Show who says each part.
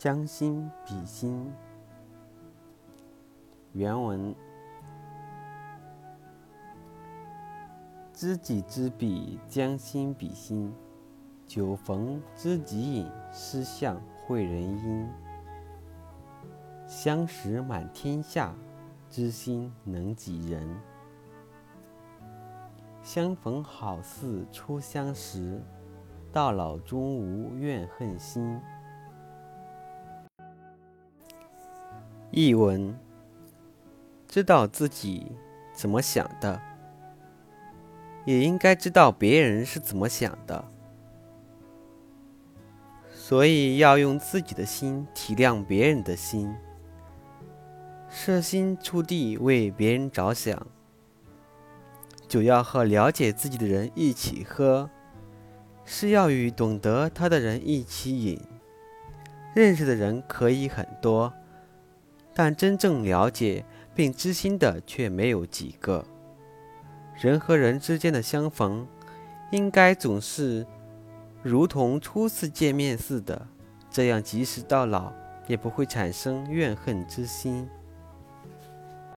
Speaker 1: 将心比心。原文：知己知彼，将心比心。酒逢知己饮，诗向会人吟。相识满天下，知心能几人？相逢好似初相识，到老终无怨恨心。译文：知道自己怎么想的，也应该知道别人是怎么想的，所以要用自己的心体谅别人的心，设心处地为别人着想。酒要和了解自己的人一起喝，是要与懂得他的人一起饮。认识的人可以很多。但真正了解并知心的却没有几个。人和人之间的相逢，应该总是如同初次见面似的，这样即使到老也不会产生怨恨之心。